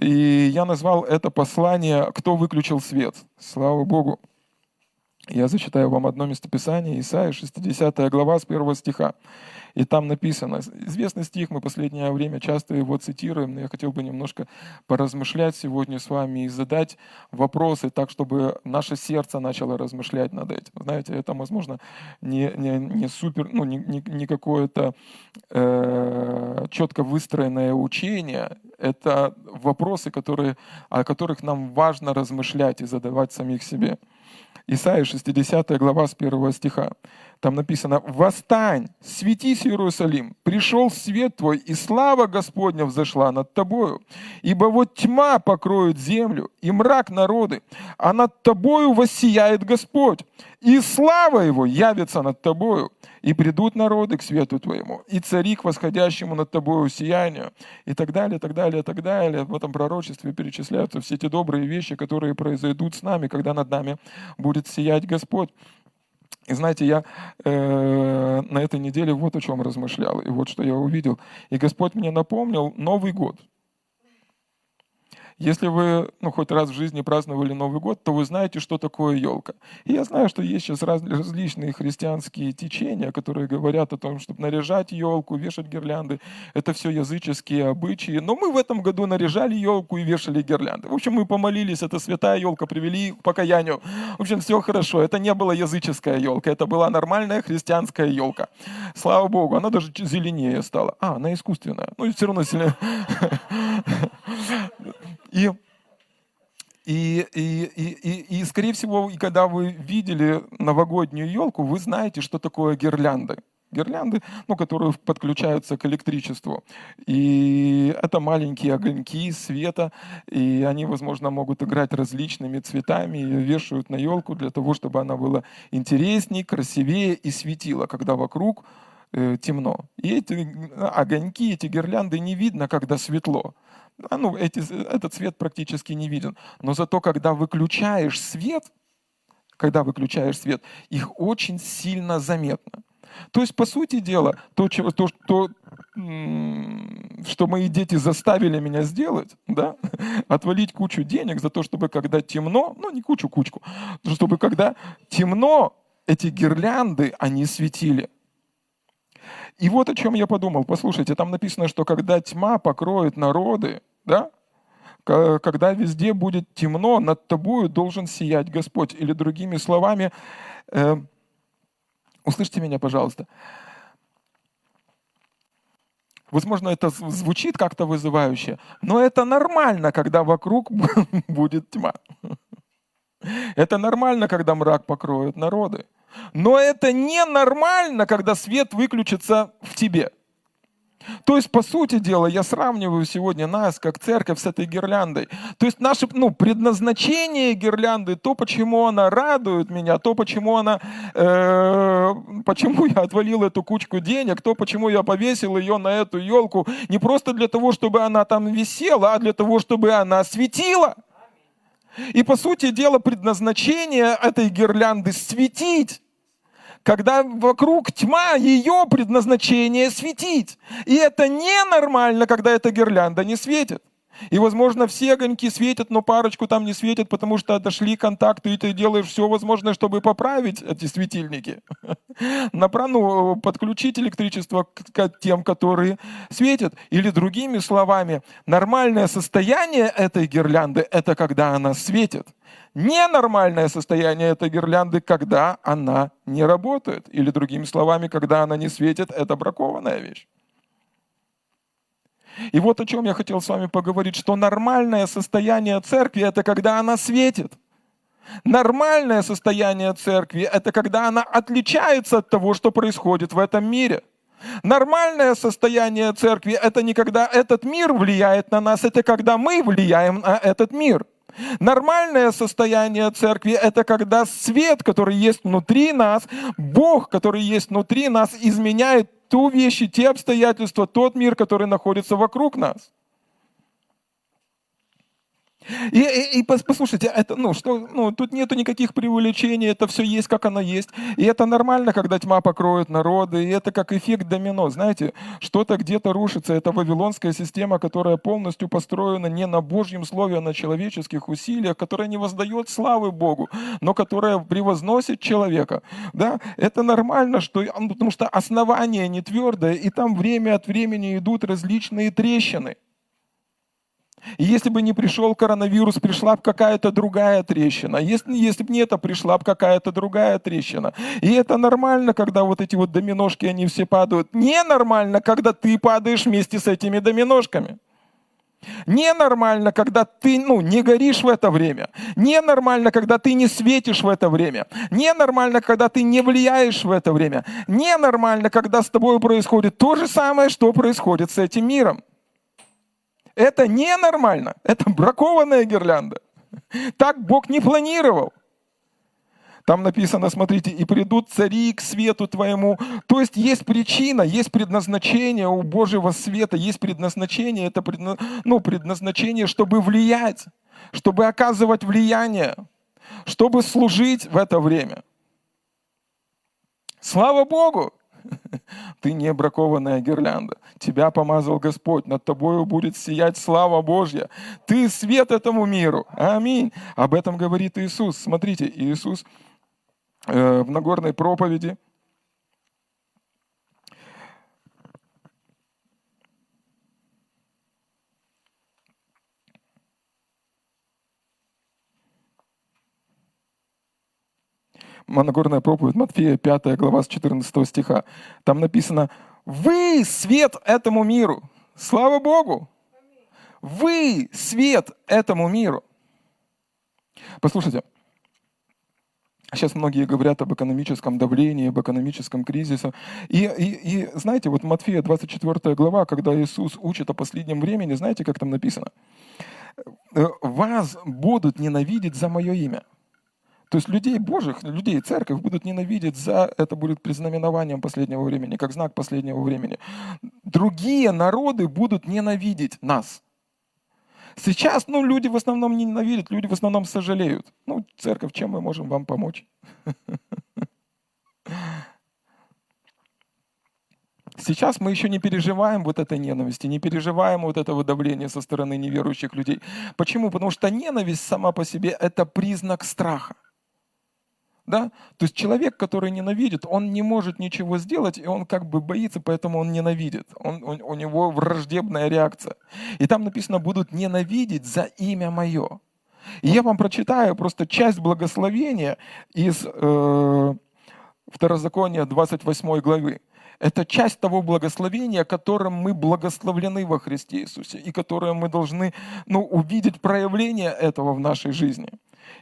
И я назвал это послание «Кто выключил свет?». Слава Богу. Я зачитаю вам одно местописание, Исаия, 60 глава, с первого стиха. И там написано, известный стих, мы последнее время часто его цитируем, но я хотел бы немножко поразмышлять сегодня с вами и задать вопросы так, чтобы наше сердце начало размышлять над этим. Знаете, это, возможно, не, не, не супер, ну, не, не, не какое-то э, четко выстроенное учение, это вопросы, которые, о которых нам важно размышлять и задавать самих себе. Исайя 60 глава с 1 стиха. Там написано, «Восстань, светись, Иерусалим, пришел свет твой, и слава Господня взошла над тобою. Ибо вот тьма покроет землю, и мрак народы, а над тобою воссияет Господь, и слава Его явится над тобою, и придут народы к свету твоему, и цари к восходящему над тобою сиянию». И так далее, так далее, так далее. В этом пророчестве перечисляются все те добрые вещи, которые произойдут с нами, когда над нами будет сиять Господь. И знаете, я э, на этой неделе вот о чем размышлял, и вот что я увидел. И Господь мне напомнил Новый год – если вы ну, хоть раз в жизни праздновали Новый год, то вы знаете, что такое елка. И я знаю, что есть сейчас раз, различные христианские течения, которые говорят о том, чтобы наряжать елку, вешать гирлянды. Это все языческие обычаи. Но мы в этом году наряжали елку и вешали гирлянды. В общем, мы помолились, это святая елка, привели к покаянию. В общем, все хорошо. Это не была языческая елка, это была нормальная христианская елка. Слава Богу, она даже зеленее стала. А, она искусственная. Ну, все равно сильнее. И, и, и, и, и, скорее всего, когда вы видели новогоднюю елку, вы знаете, что такое гирлянды. Гирлянды, ну, которые подключаются к электричеству. И это маленькие огоньки света, и они, возможно, могут играть различными цветами, и вешают на елку для того, чтобы она была интереснее, красивее и светила, когда вокруг э, темно. И эти огоньки, эти гирлянды не видно, когда светло ну, эти, этот свет практически не виден. Но зато, когда выключаешь свет, когда выключаешь свет, их очень сильно заметно. То есть, по сути дела, то, то, то что мои дети заставили меня сделать, да, отвалить кучу денег за то, чтобы когда темно, ну не кучу, кучку, чтобы когда темно, эти гирлянды, они светили. И вот о чем я подумал. Послушайте, там написано, что когда тьма покроет народы, да, когда везде будет темно, над тобою должен сиять Господь. Или другими словами, э, услышьте меня, пожалуйста. Возможно, это звучит как-то вызывающе, но это нормально, когда вокруг будет тьма. Это нормально, когда мрак покроет народы. Но это ненормально, когда свет выключится в тебе. То есть, по сути дела, я сравниваю сегодня нас, как церковь, с этой гирляндой. То есть, наше ну, предназначение гирлянды, то, почему она радует меня, то, почему она, э, почему я отвалил эту кучку денег, то, почему я повесил ее на эту елку, не просто для того, чтобы она там висела, а для того, чтобы она светила. И, по сути дела, предназначение этой гирлянды светить. Когда вокруг тьма, ее предназначение светить. И это ненормально, когда эта гирлянда не светит. И, возможно, все огоньки светят, но парочку там не светят, потому что отошли контакты, и ты делаешь все возможное, чтобы поправить эти светильники. Ну, подключить электричество к тем, которые светят. Или другими словами, нормальное состояние этой гирлянды – это когда она светит. Ненормальное состояние этой гирлянды, когда она не работает. Или другими словами, когда она не светит, это бракованная вещь. И вот о чем я хотел с вами поговорить, что нормальное состояние церкви – это когда она светит. Нормальное состояние церкви – это когда она отличается от того, что происходит в этом мире. Нормальное состояние церкви – это не когда этот мир влияет на нас, это когда мы влияем на этот мир. Нормальное состояние церкви – это когда свет, который есть внутри нас, Бог, который есть внутри нас, изменяет ту вещь, те обстоятельства, тот мир, который находится вокруг нас. И, и, и послушайте, это, ну, что, ну, тут нету никаких преувеличений, это все есть, как оно есть. И это нормально, когда тьма покроет народы, и это как эффект домино. Знаете, что-то где-то рушится. Это вавилонская система, которая полностью построена не на Божьем Слове, а на человеческих усилиях, которая не воздает славы Богу, но которая превозносит человека. Да? Это нормально, что, ну, потому что основание не твердое, и там время от времени идут различные трещины. И если бы не пришел коронавирус, пришла бы какая-то другая трещина. Если, если бы не это, пришла бы какая-то другая трещина. И это нормально, когда вот эти вот доминошки, они все падают. Ненормально, когда ты падаешь вместе с этими доминошками. Ненормально, когда ты ну, не горишь в это время. Ненормально, когда ты не светишь в это время. Ненормально, когда ты не влияешь в это время. Ненормально, когда с тобой происходит то же самое, что происходит с этим миром. Это ненормально. Это бракованная гирлянда. Так Бог не планировал. Там написано, смотрите, и придут цари к свету твоему. То есть есть причина, есть предназначение у Божьего света, есть предназначение, это предна... ну, предназначение, чтобы влиять, чтобы оказывать влияние, чтобы служить в это время. Слава Богу! Ты не бракованная гирлянда. Тебя помазал Господь. Над тобою будет сиять слава Божья. Ты свет этому миру. Аминь. Об этом говорит Иисус. Смотрите, Иисус э, в Нагорной проповеди, Нагорная проповедь Матфея, 5 глава с 14 стиха. Там написано, вы свет этому миру. Слава Богу! Вы свет этому миру. Послушайте, Сейчас многие говорят об экономическом давлении, об экономическом кризисе. И, и, и знаете, вот Матфея 24 глава, когда Иисус учит о последнем времени, знаете, как там написано? «Э, «Вас будут ненавидеть за мое имя». То есть людей Божьих, людей церковь будут ненавидеть за, это будет признаменованием последнего времени, как знак последнего времени. Другие народы будут ненавидеть нас. Сейчас, ну, люди в основном не ненавидят, люди в основном сожалеют. Ну, церковь, чем мы можем вам помочь? Сейчас мы еще не переживаем вот этой ненависти, не переживаем вот этого давления со стороны неверующих людей. Почему? Потому что ненависть сама по себе – это признак страха. Да? То есть человек, который ненавидит, он не может ничего сделать, и он как бы боится, поэтому он ненавидит. Он, он, у него враждебная реакция. И там написано, будут ненавидеть за имя мое. И я вам прочитаю просто часть благословения из э, Второзакония 28 главы. Это часть того благословения, которым мы благословлены во Христе Иисусе, и которое мы должны ну, увидеть проявление этого в нашей жизни.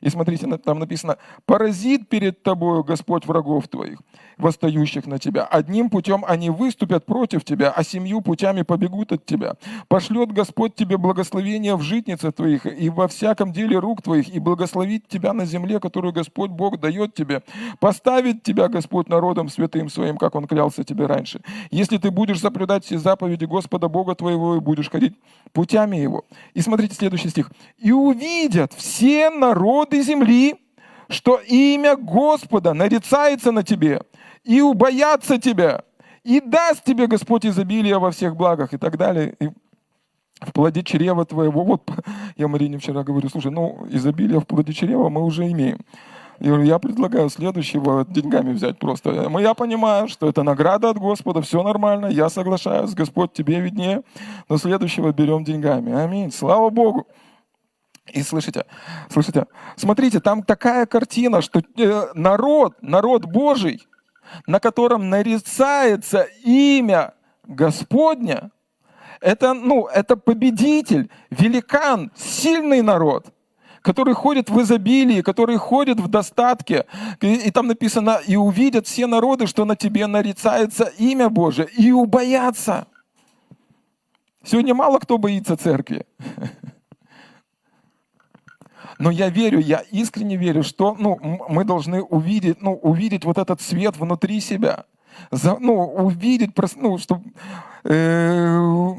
И смотрите, там написано, «Поразит перед тобою Господь врагов твоих, восстающих на тебя. Одним путем они выступят против тебя, а семью путями побегут от тебя. Пошлет Господь тебе благословение в житнице твоих и во всяком деле рук твоих, и благословит тебя на земле, которую Господь Бог дает тебе. Поставит тебя Господь народом святым своим, как Он клялся тебе раньше. Если ты будешь соблюдать все заповеди Господа Бога твоего и будешь ходить путями Его». И смотрите следующий стих. «И увидят все народы земли, что имя Господа нарицается на тебе, и убоятся тебя, и даст тебе Господь изобилие во всех благах и так далее. И в плоде чрева твоего, вот я Марине вчера говорю, слушай, ну изобилие в плоде чрева мы уже имеем. Я говорю, я предлагаю следующего деньгами взять просто. Я понимаю, что это награда от Господа, все нормально, я соглашаюсь, Господь тебе виднее, но следующего берем деньгами. Аминь. Слава Богу. И слышите, слышите, смотрите, там такая картина, что э, народ, народ Божий, на котором нарицается имя Господня, это, ну, это победитель, великан, сильный народ, который ходит в изобилии, который ходит в достатке. И, и там написано, и увидят все народы, что на тебе нарицается имя Божие, и убоятся. Сегодня мало кто боится церкви. Но я верю, я искренне верю, что ну, мы должны увидеть, ну, увидеть вот этот свет внутри себя. За, ну, увидеть, ну, чтобы, э,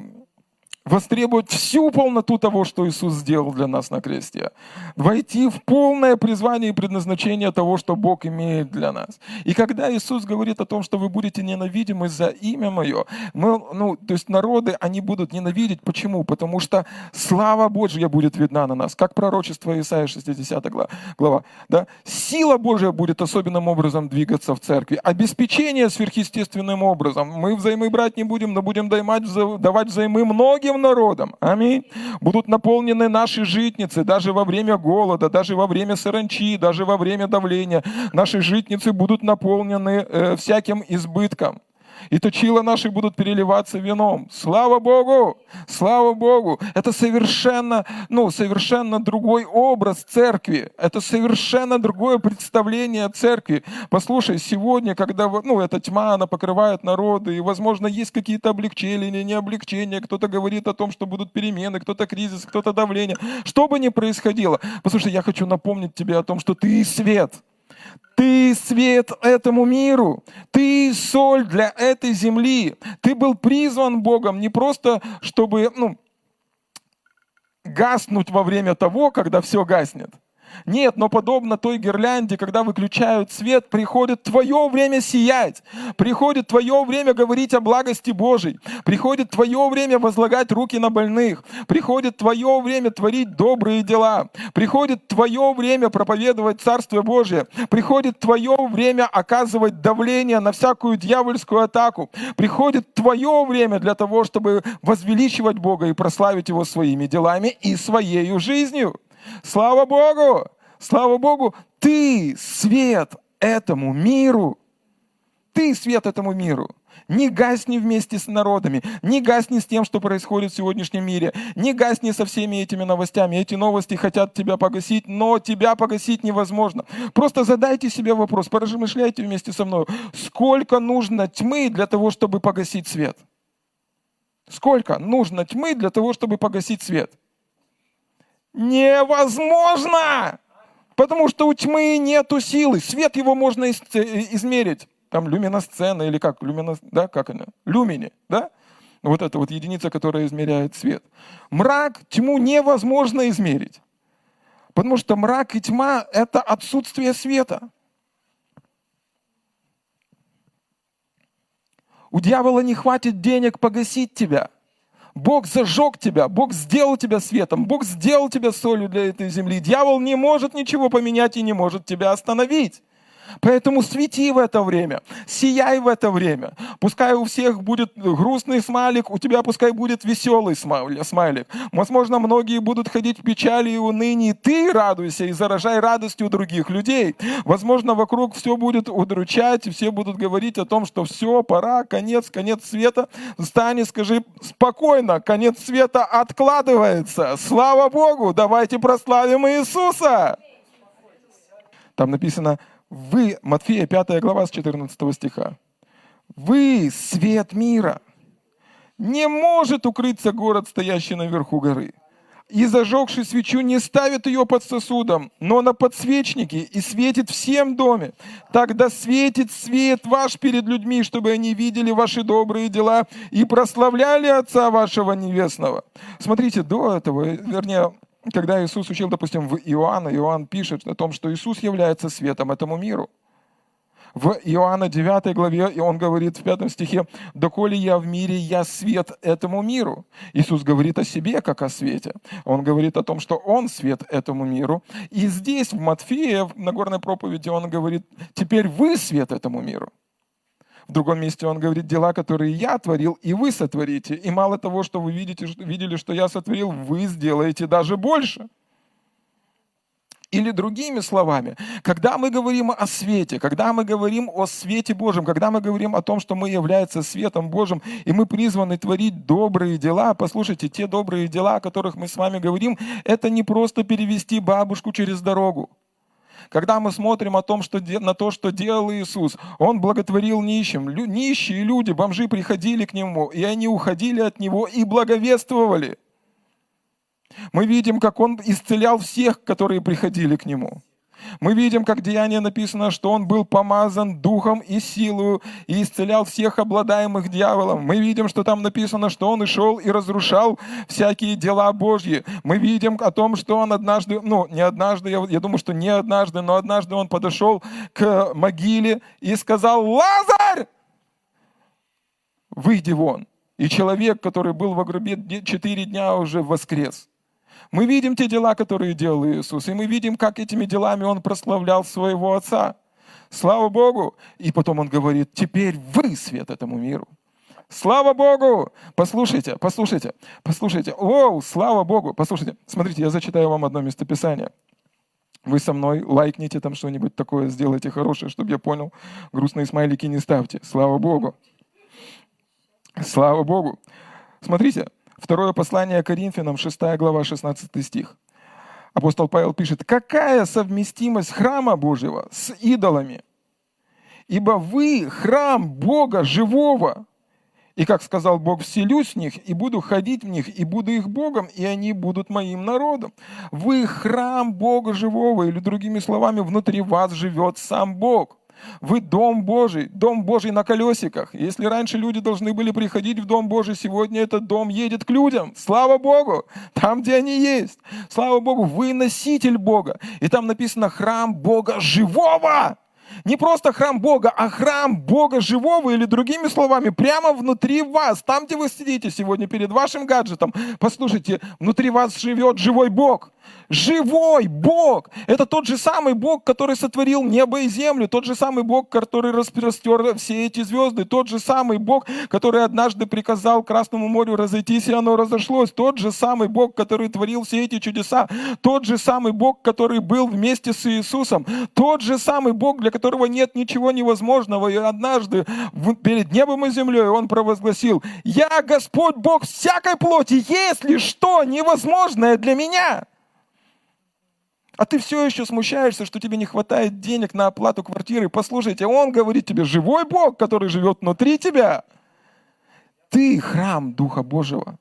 востребовать всю полноту того, что Иисус сделал для нас на кресте. Войти в полное призвание и предназначение того, что Бог имеет для нас. И когда Иисус говорит о том, что вы будете ненавидимы за имя Мое, мы, ну, то есть народы, они будут ненавидеть. Почему? Потому что слава Божья будет видна на нас, как пророчество Исаия 60 глава. Да? Сила Божья будет особенным образом двигаться в церкви. Обеспечение сверхъестественным образом. Мы взаймы брать не будем, но будем давать взаймы многим всем народам. Аминь. Будут наполнены наши житницы даже во время голода, даже во время саранчи, даже во время давления. Наши житницы будут наполнены э, всяким избытком и точила наши будут переливаться вином. Слава Богу! Слава Богу! Это совершенно, ну, совершенно другой образ церкви. Это совершенно другое представление церкви. Послушай, сегодня, когда ну, эта тьма, она покрывает народы, и, возможно, есть какие-то облегчения или не облегчения, кто-то говорит о том, что будут перемены, кто-то кризис, кто-то давление. Что бы ни происходило, послушай, я хочу напомнить тебе о том, что ты свет – ты свет этому миру. Ты соль для этой земли. Ты был призван Богом не просто, чтобы ну, гаснуть во время того, когда все гаснет. Нет, но подобно той гирлянде, когда выключают свет, приходит твое время сиять, приходит твое время говорить о благости Божьей, приходит твое время возлагать руки на больных, приходит твое время творить добрые дела, приходит твое время проповедовать Царствие Божие, приходит твое время оказывать давление на всякую дьявольскую атаку, приходит твое время для того, чтобы возвеличивать Бога и прославить Его своими делами и своей жизнью. Слава Богу! Слава Богу, ты свет этому миру. Ты свет этому миру. Не гасни вместе с народами, не гасни с тем, что происходит в сегодняшнем мире, не гасни со всеми этими новостями. Эти новости хотят тебя погасить, но тебя погасить невозможно. Просто задайте себе вопрос, поразмышляйте вместе со мной, сколько нужно тьмы для того, чтобы погасить свет? Сколько нужно тьмы для того, чтобы погасить свет? Невозможно! Потому что у тьмы нету силы. Свет его можно измерить. Там люминосцена или как? Люминос, да, как она? Люмини, да? Вот это вот единица, которая измеряет свет. Мрак, тьму невозможно измерить. Потому что мрак и тьма – это отсутствие света. У дьявола не хватит денег погасить тебя – Бог зажег тебя, Бог сделал тебя светом, Бог сделал тебя солью для этой земли. Дьявол не может ничего поменять и не может тебя остановить. Поэтому свети в это время, сияй в это время. Пускай у всех будет грустный смайлик, у тебя пускай будет веселый смайлик. Возможно, многие будут ходить в печали и унынии. Ты радуйся и заражай радостью других людей. Возможно, вокруг все будет удручать, и все будут говорить о том, что все, пора, конец, конец света. Встань и скажи спокойно, конец света откладывается. Слава Богу, давайте прославим Иисуса. Там написано, вы, Матфея 5 глава с 14 стиха. Вы свет мира. Не может укрыться город, стоящий наверху горы. И зажегший свечу не ставит ее под сосудом, но на подсвечнике и светит всем доме. Тогда светит свет ваш перед людьми, чтобы они видели ваши добрые дела и прославляли Отца вашего Небесного. Смотрите, до этого, вернее, когда Иисус учил, допустим, в Иоанна, Иоанн пишет о том, что Иисус является светом этому миру. В Иоанна 9 главе и он говорит в 5 стихе, «Доколе я в мире, я свет этому миру». Иисус говорит о себе, как о свете. Он говорит о том, что Он свет этому миру. И здесь, в Матфея, в Нагорной проповеди, Он говорит, «Теперь вы свет этому миру». В другом месте он говорит, дела, которые я творил, и вы сотворите. И мало того, что вы видите, что, видели, что я сотворил, вы сделаете даже больше. Или другими словами, когда мы говорим о свете, когда мы говорим о свете Божьем, когда мы говорим о том, что мы являемся светом Божьим, и мы призваны творить добрые дела, послушайте, те добрые дела, о которых мы с вами говорим, это не просто перевести бабушку через дорогу. Когда мы смотрим о том, что, на то, что делал Иисус, Он благотворил нищим. Лю, нищие люди, бомжи приходили к Нему, и они уходили от Него и благовествовали. Мы видим, как Он исцелял всех, которые приходили к Нему. Мы видим, как деяние написано, что он был помазан духом и силою и исцелял всех обладаемых дьяволом. Мы видим, что там написано, что он и шел и разрушал всякие дела Божьи. Мы видим о том, что он однажды, ну, не однажды, я, я думаю, что не однажды, но однажды он подошел к могиле и сказал, Лазарь, выйди вон. И человек, который был в гробе четыре дня, уже воскрес. Мы видим те дела, которые делал Иисус, и мы видим, как этими делами Он прославлял своего Отца. Слава Богу! И потом Он говорит, теперь вы свет этому миру. Слава Богу! Послушайте, послушайте, послушайте. Оу, слава Богу! Послушайте, смотрите, я зачитаю вам одно местописание. Вы со мной лайкните там что-нибудь такое, сделайте хорошее, чтобы я понял. Грустные смайлики не ставьте. Слава Богу! Слава Богу! Смотрите, Второе послание Коринфянам, 6 глава, 16 стих. Апостол Павел пишет, какая совместимость храма Божьего с идолами? Ибо вы храм Бога живого. И, как сказал Бог, вселюсь в них, и буду ходить в них, и буду их Богом, и они будут моим народом. Вы храм Бога живого, или другими словами, внутри вас живет сам Бог. Вы дом Божий, дом Божий на колесиках. Если раньше люди должны были приходить в дом Божий, сегодня этот дом едет к людям. Слава Богу, там, где они есть. Слава Богу, вы носитель Бога. И там написано храм Бога живого. Не просто храм Бога, а храм Бога живого, или другими словами, прямо внутри вас, там, где вы сидите сегодня перед вашим гаджетом. Послушайте, внутри вас живет живой Бог. Живой Бог! Это тот же самый Бог, который сотворил небо и землю, тот же самый Бог, который распростер все эти звезды, тот же самый Бог, который однажды приказал Красному морю разойтись, и оно разошлось, тот же самый Бог, который творил все эти чудеса, тот же самый Бог, который был вместе с Иисусом, тот же самый Бог, для которого нет ничего невозможного, и однажды перед небом и землей он провозгласил, «Я Господь Бог всякой плоти, если что невозможное для меня». А ты все еще смущаешься, что тебе не хватает денег на оплату квартиры. Послушайте, он говорит тебе, живой Бог, который живет внутри тебя. Ты храм Духа Божьего.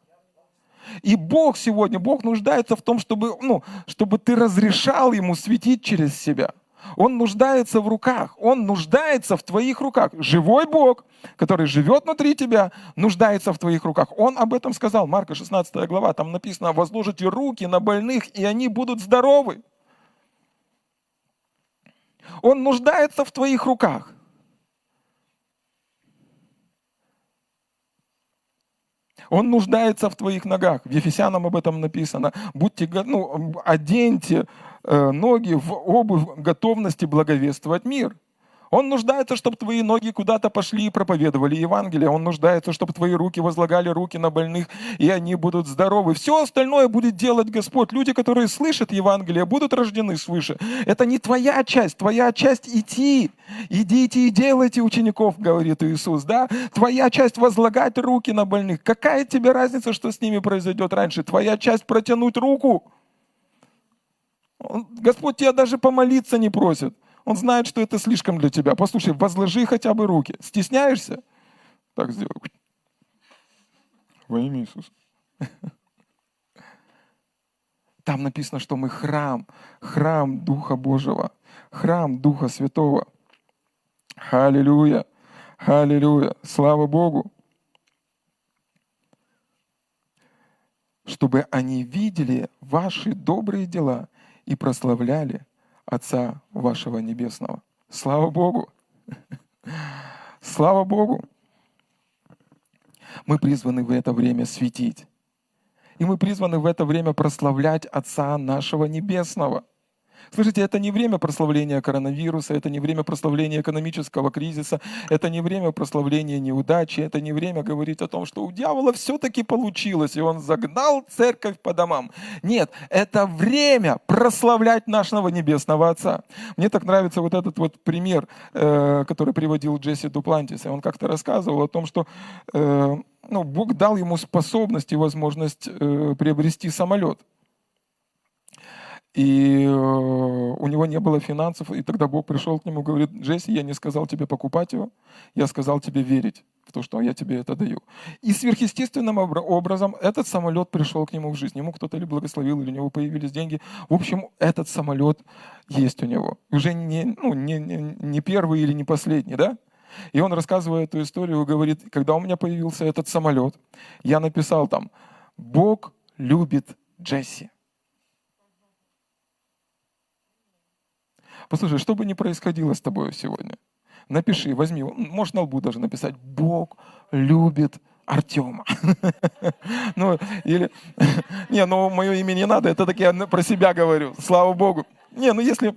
И Бог сегодня, Бог нуждается в том, чтобы, ну, чтобы ты разрешал Ему светить через себя. Он нуждается в руках, Он нуждается в твоих руках. Живой Бог, который живет внутри тебя, нуждается в твоих руках. Он об этом сказал, Марка 16 глава, там написано, возложите руки на больных, и они будут здоровы. Он нуждается в твоих руках. Он нуждается в твоих ногах. В Ефесянам об этом написано. Будьте, ну, оденьте э, ноги в обувь готовности благовествовать мир. Он нуждается, чтобы твои ноги куда-то пошли и проповедовали Евангелие. Он нуждается, чтобы твои руки возлагали руки на больных, и они будут здоровы. Все остальное будет делать Господь. Люди, которые слышат Евангелие, будут рождены свыше. Это не твоя часть. Твоя часть идти. Идите и делайте учеников, говорит Иисус. Да? Твоя часть возлагать руки на больных. Какая тебе разница, что с ними произойдет раньше? Твоя часть протянуть руку. Господь тебя даже помолиться не просит. Он знает, что это слишком для тебя. Послушай, возложи хотя бы руки. Стесняешься? Так сделай. Во имя Иисуса. Там написано, что мы храм, храм Духа Божьего, храм Духа Святого. Аллилуйя, аллилуйя, слава Богу. Чтобы они видели ваши добрые дела и прославляли Отца вашего Небесного. Слава Богу! Слава Богу! Мы призваны в это время светить. И мы призваны в это время прославлять Отца нашего Небесного – Слышите, это не время прославления коронавируса, это не время прославления экономического кризиса, это не время прославления неудачи, это не время говорить о том, что у дьявола все-таки получилось, и он загнал церковь по домам. Нет, это время прославлять нашего Небесного Отца. Мне так нравится вот этот вот пример, э, который приводил Джесси Дуплантис. И он как-то рассказывал о том, что э, ну, Бог дал ему способность и возможность э, приобрести самолет. И э, у него не было финансов, и тогда Бог пришел к нему и говорит, Джесси, я не сказал тебе покупать его, я сказал тебе верить в то, что я тебе это даю. И сверхъестественным образом этот самолет пришел к нему в жизнь. Ему кто-то или благословил, или у него появились деньги. В общем, этот самолет есть у него. Уже не, ну, не, не, не первый или не последний, да? И он, рассказывая эту историю, говорит, когда у меня появился этот самолет, я написал там, Бог любит Джесси. Послушай, что бы ни происходило с тобой сегодня, напиши, возьми, можешь на лбу даже написать, Бог любит Артема. ну, или, не, ну, мое имя не надо, это так я про себя говорю, слава Богу. Не, ну, если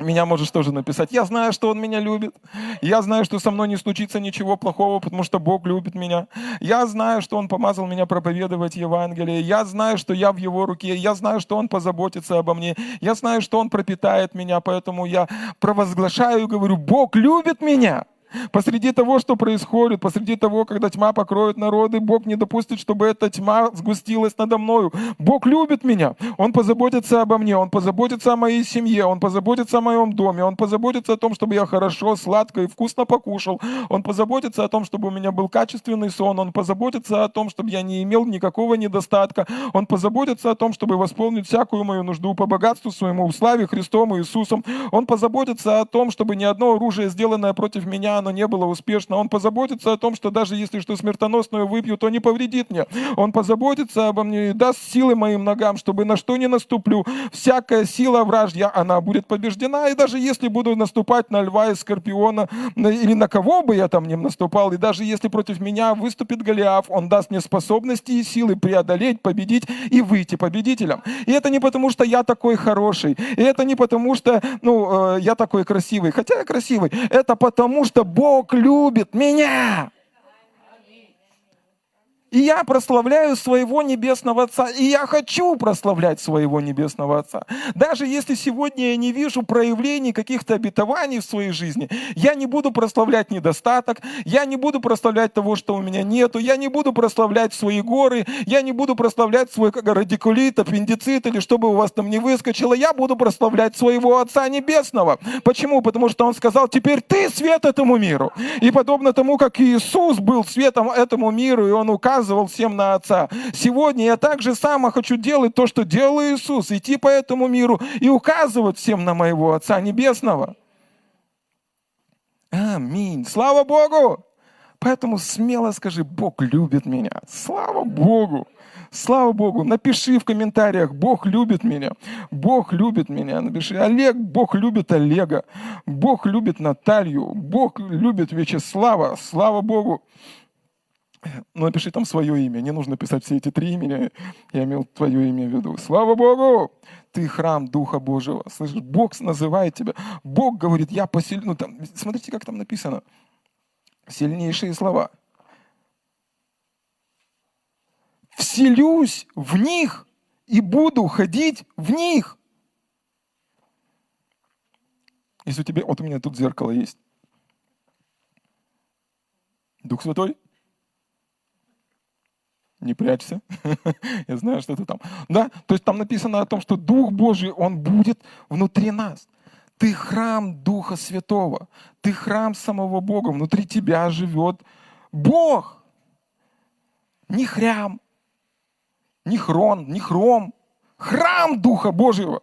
меня можешь тоже написать. Я знаю, что Он меня любит. Я знаю, что со мной не случится ничего плохого, потому что Бог любит меня. Я знаю, что Он помазал меня проповедовать Евангелие. Я знаю, что я в Его руке. Я знаю, что Он позаботится обо мне. Я знаю, что Он пропитает меня. Поэтому я провозглашаю и говорю, Бог любит меня. Посреди того, что происходит, посреди того, когда тьма покроет народы, Бог не допустит, чтобы эта тьма сгустилась надо мною. Бог любит меня. Он позаботится обо мне, Он позаботится о моей семье, Он позаботится о моем доме, Он позаботится о том, чтобы я хорошо, сладко и вкусно покушал. Он позаботится о том, чтобы у меня был качественный сон. Он позаботится о том, чтобы я не имел никакого недостатка. Он позаботится о том, чтобы восполнить всякую мою нужду по богатству своему, в славе Христом и Иисусом. Он позаботится о том, чтобы ни одно оружие, сделанное против меня, оно не было успешно. Он позаботится о том, что даже если что смертоносное выпью, то не повредит мне. Он позаботится обо мне и даст силы моим ногам, чтобы на что не наступлю. Всякая сила вражья, она будет побеждена. И даже если буду наступать на льва и скорпиона, или на кого бы я там не наступал, и даже если против меня выступит Голиаф, он даст мне способности и силы преодолеть, победить и выйти победителем. И это не потому, что я такой хороший, и это не потому, что ну, э, я такой красивый, хотя я красивый, это потому, что Бог любит меня. И я прославляю своего Небесного Отца. И я хочу прославлять своего Небесного Отца. Даже если сегодня я не вижу проявлений каких-то обетований в своей жизни, я не буду прославлять недостаток, я не буду прославлять того, что у меня нету, я не буду прославлять свои горы, я не буду прославлять свой радикулит, аппендицит или что бы у вас там не выскочило, я буду прославлять своего Отца Небесного. Почему? Потому что Он сказал, теперь ты свет этому миру. И подобно тому, как Иисус был светом этому миру, и Он указывал указывал всем на Отца. Сегодня я так же само хочу делать то, что делал Иисус, идти по этому миру и указывать всем на моего Отца Небесного. Аминь. Слава Богу! Поэтому смело скажи, Бог любит меня. Слава Богу! Слава Богу, напиши в комментариях, Бог любит меня, Бог любит меня. Напиши, Олег, Бог любит Олега, Бог любит Наталью, Бог любит Вячеслава, слава Богу. Ну, напиши там свое имя. Не нужно писать все эти три имени. Я имел твое имя в виду. Слава Богу! Ты храм Духа Божьего. Слышишь, Бог называет тебя. Бог говорит, я поселю... Ну, там, смотрите, как там написано. Сильнейшие слова. Вселюсь в них и буду ходить в них. Если у тебя... Вот у меня тут зеркало есть. Дух Святой – не прячься, я знаю, что ты там. Да, то есть там написано о том, что Дух Божий, Он будет внутри нас. Ты храм Духа Святого, ты храм самого Бога, внутри тебя живет Бог. Не хрям, не хрон, не хром, храм Духа Божьего.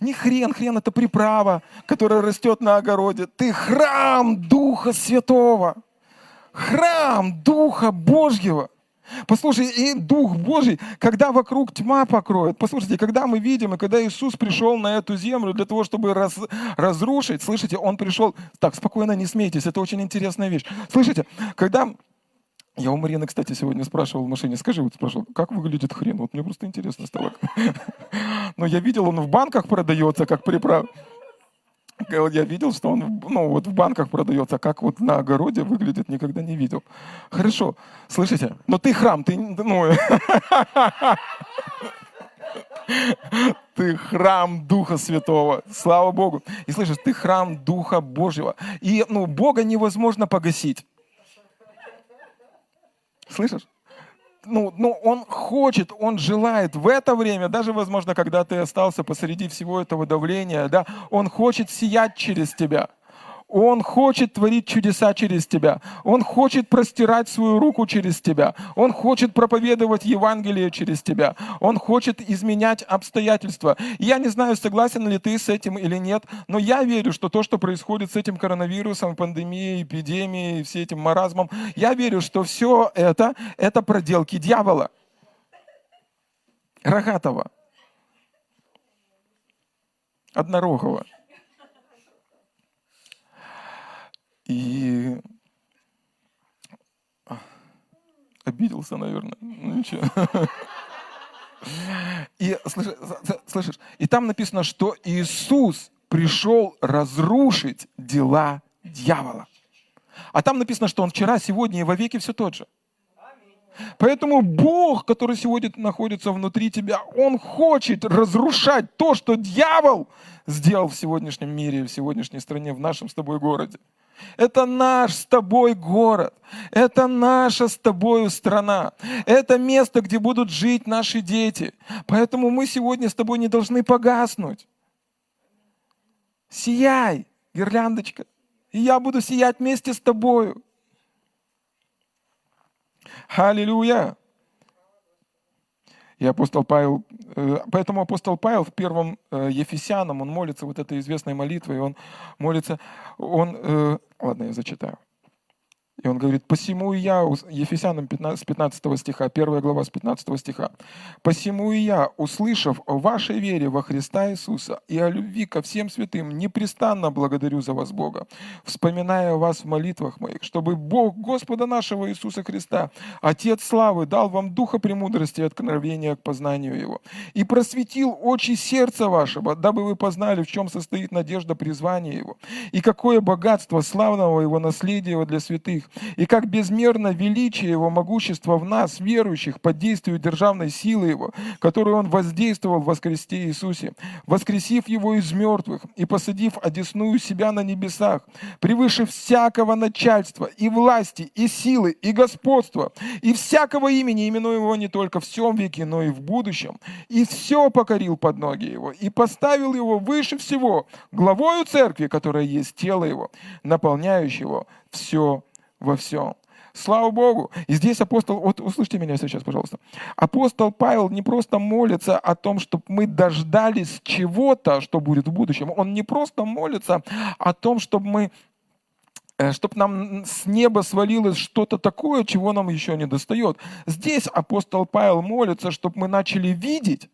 Не хрен, хрен это приправа, которая растет на огороде. Ты храм Духа Святого. Храм Духа Божьего. Послушай, и Дух Божий, когда вокруг тьма покроет, послушайте, когда мы видим, и когда Иисус пришел на эту землю для того, чтобы раз, разрушить, слышите, Он пришел, так, спокойно, не смейтесь, это очень интересная вещь. Слышите, когда я у Марины, кстати, сегодня спрашивал в машине, скажи, вот спрашивал, как выглядит хрен? Вот мне просто интересно стало. Но я видел, он в банках продается, как приправ. Я видел, что он ну, вот в банках продается, а как вот на огороде выглядит, никогда не видел. Хорошо, слышите? Но ты храм, ты... Ну, ты храм Духа Святого. Слава Богу. И слышишь, ты храм Духа Божьего. И ну, Бога невозможно погасить. Слышишь? ну, ну, он хочет, он желает в это время, даже, возможно, когда ты остался посреди всего этого давления, да, он хочет сиять через тебя. Он хочет творить чудеса через тебя. Он хочет простирать свою руку через тебя. Он хочет проповедовать Евангелие через тебя. Он хочет изменять обстоятельства. Я не знаю, согласен ли ты с этим или нет, но я верю, что то, что происходит с этим коронавирусом, пандемией, эпидемией, всем этим маразмом, я верю, что все это, это проделки дьявола. Рогатого. Однорогого. И обиделся, наверное. Ну ничего. И слышишь, слышишь, и там написано, что Иисус пришел разрушить дела дьявола. А там написано, что он вчера, сегодня и во веки все тот же. Поэтому Бог, который сегодня находится внутри тебя, Он хочет разрушать то, что дьявол сделал в сегодняшнем мире, в сегодняшней стране, в нашем с тобой городе. Это наш с тобой город. Это наша с тобой страна. Это место, где будут жить наши дети. Поэтому мы сегодня с тобой не должны погаснуть. Сияй, гирляндочка. И я буду сиять вместе с тобою. Аллилуйя. И апостол Павел, поэтому апостол Павел в первом э, Ефесянам, он молится вот этой известной молитвой, он молится, он, э, ладно, я зачитаю. И он говорит, «Посему и я», Ефесянам 15, с 15 стиха, 1 глава с 15 стиха, «Посему и я, услышав о вашей вере во Христа Иисуса и о любви ко всем святым, непрестанно благодарю за вас Бога, вспоминая вас в молитвах моих, чтобы Бог Господа нашего Иисуса Христа, Отец славы, дал вам духа премудрости и откровения к познанию Его, и просветил очи сердца вашего, дабы вы познали, в чем состоит надежда призвания Его, и какое богатство славного Его наследия для святых, и как безмерно величие Его могущества в нас, верующих, под действием державной силы Его, которую Он воздействовал в воскресте Иисусе, воскресив Его из мертвых и посадив одесную себя на небесах, превыше всякого начальства и власти, и силы, и господства, и всякого имени, именуя Его не только в всем веке, но и в будущем, и все покорил под ноги Его, и поставил Его выше всего, главою церкви, которая есть тело Его, наполняющего все во всем. Слава Богу! И здесь апостол, вот услышьте меня сейчас, пожалуйста. Апостол Павел не просто молится о том, чтобы мы дождались чего-то, что будет в будущем. Он не просто молится о том, чтобы мы э, чтобы нам с неба свалилось что-то такое, чего нам еще не достает. Здесь апостол Павел молится, чтобы мы начали видеть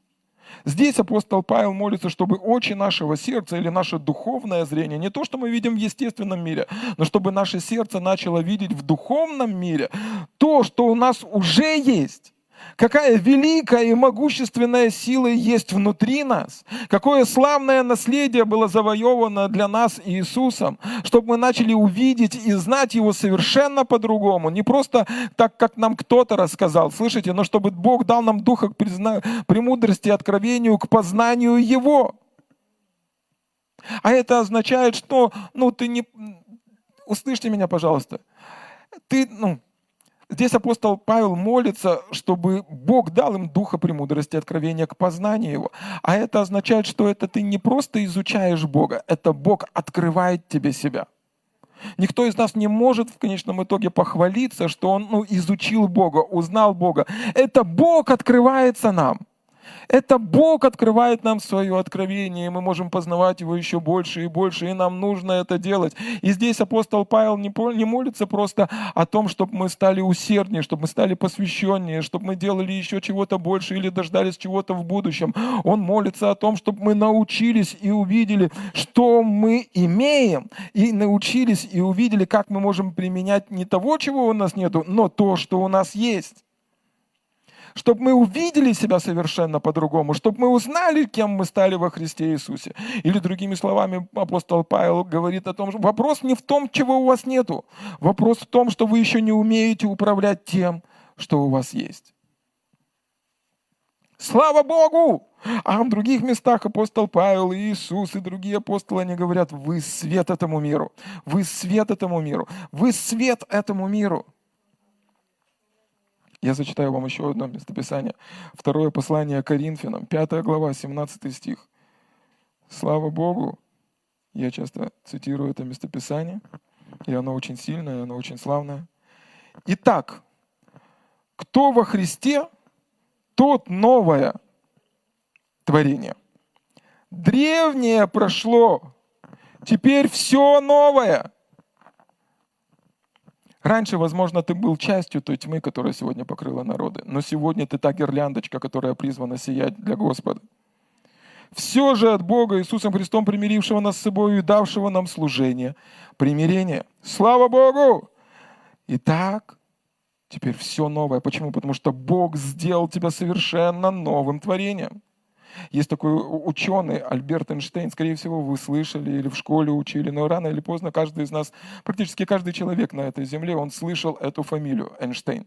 Здесь апостол Павел молится, чтобы очи нашего сердца или наше духовное зрение, не то, что мы видим в естественном мире, но чтобы наше сердце начало видеть в духовном мире то, что у нас уже есть какая великая и могущественная сила есть внутри нас, какое славное наследие было завоевано для нас Иисусом, чтобы мы начали увидеть и знать Его совершенно по-другому, не просто так, как нам кто-то рассказал, слышите, но чтобы Бог дал нам духа к призна... премудрости и откровению, к познанию Его. А это означает, что, ну, ты не... Услышьте меня, пожалуйста. Ты, ну, Здесь апостол Павел молится, чтобы Бог дал им духа премудрости, откровения к познанию Его. А это означает, что это ты не просто изучаешь Бога, это Бог открывает тебе себя. Никто из нас не может в конечном итоге похвалиться, что он ну, изучил Бога, узнал Бога. Это Бог открывается нам – это Бог открывает нам свое откровение, и мы можем познавать Его еще больше и больше, и нам нужно это делать. И здесь апостол Павел не, молится просто о том, чтобы мы стали усерднее, чтобы мы стали посвященнее, чтобы мы делали еще чего-то больше или дождались чего-то в будущем. Он молится о том, чтобы мы научились и увидели, что мы имеем, и научились и увидели, как мы можем применять не того, чего у нас нету, но то, что у нас есть чтобы мы увидели себя совершенно по-другому, чтобы мы узнали, кем мы стали во Христе Иисусе. Или другими словами, апостол Павел говорит о том, что вопрос не в том, чего у вас нету. Вопрос в том, что вы еще не умеете управлять тем, что у вас есть. Слава Богу! А в других местах апостол Павел и Иисус и другие апостолы, они говорят, вы свет этому миру, вы свет этому миру, вы свет этому миру. Я зачитаю вам еще одно местописание. Второе послание Коринфянам, 5 глава, 17 стих. Слава Богу, я часто цитирую это местописание, и оно очень сильное, и оно очень славное. Итак, кто во Христе, тот новое творение. Древнее прошло, теперь все новое. Раньше, возможно, ты был частью той тьмы, которая сегодня покрыла народы, но сегодня ты та гирляндочка, которая призвана сиять для Господа. Все же от Бога Иисусом Христом, примирившего нас с собой и давшего нам служение. Примирение. Слава Богу! Итак, теперь все новое. Почему? Потому что Бог сделал тебя совершенно новым творением. Есть такой ученый Альберт Эйнштейн, скорее всего, вы слышали или в школе учили, но рано или поздно каждый из нас, практически каждый человек на этой земле, он слышал эту фамилию Эйнштейн.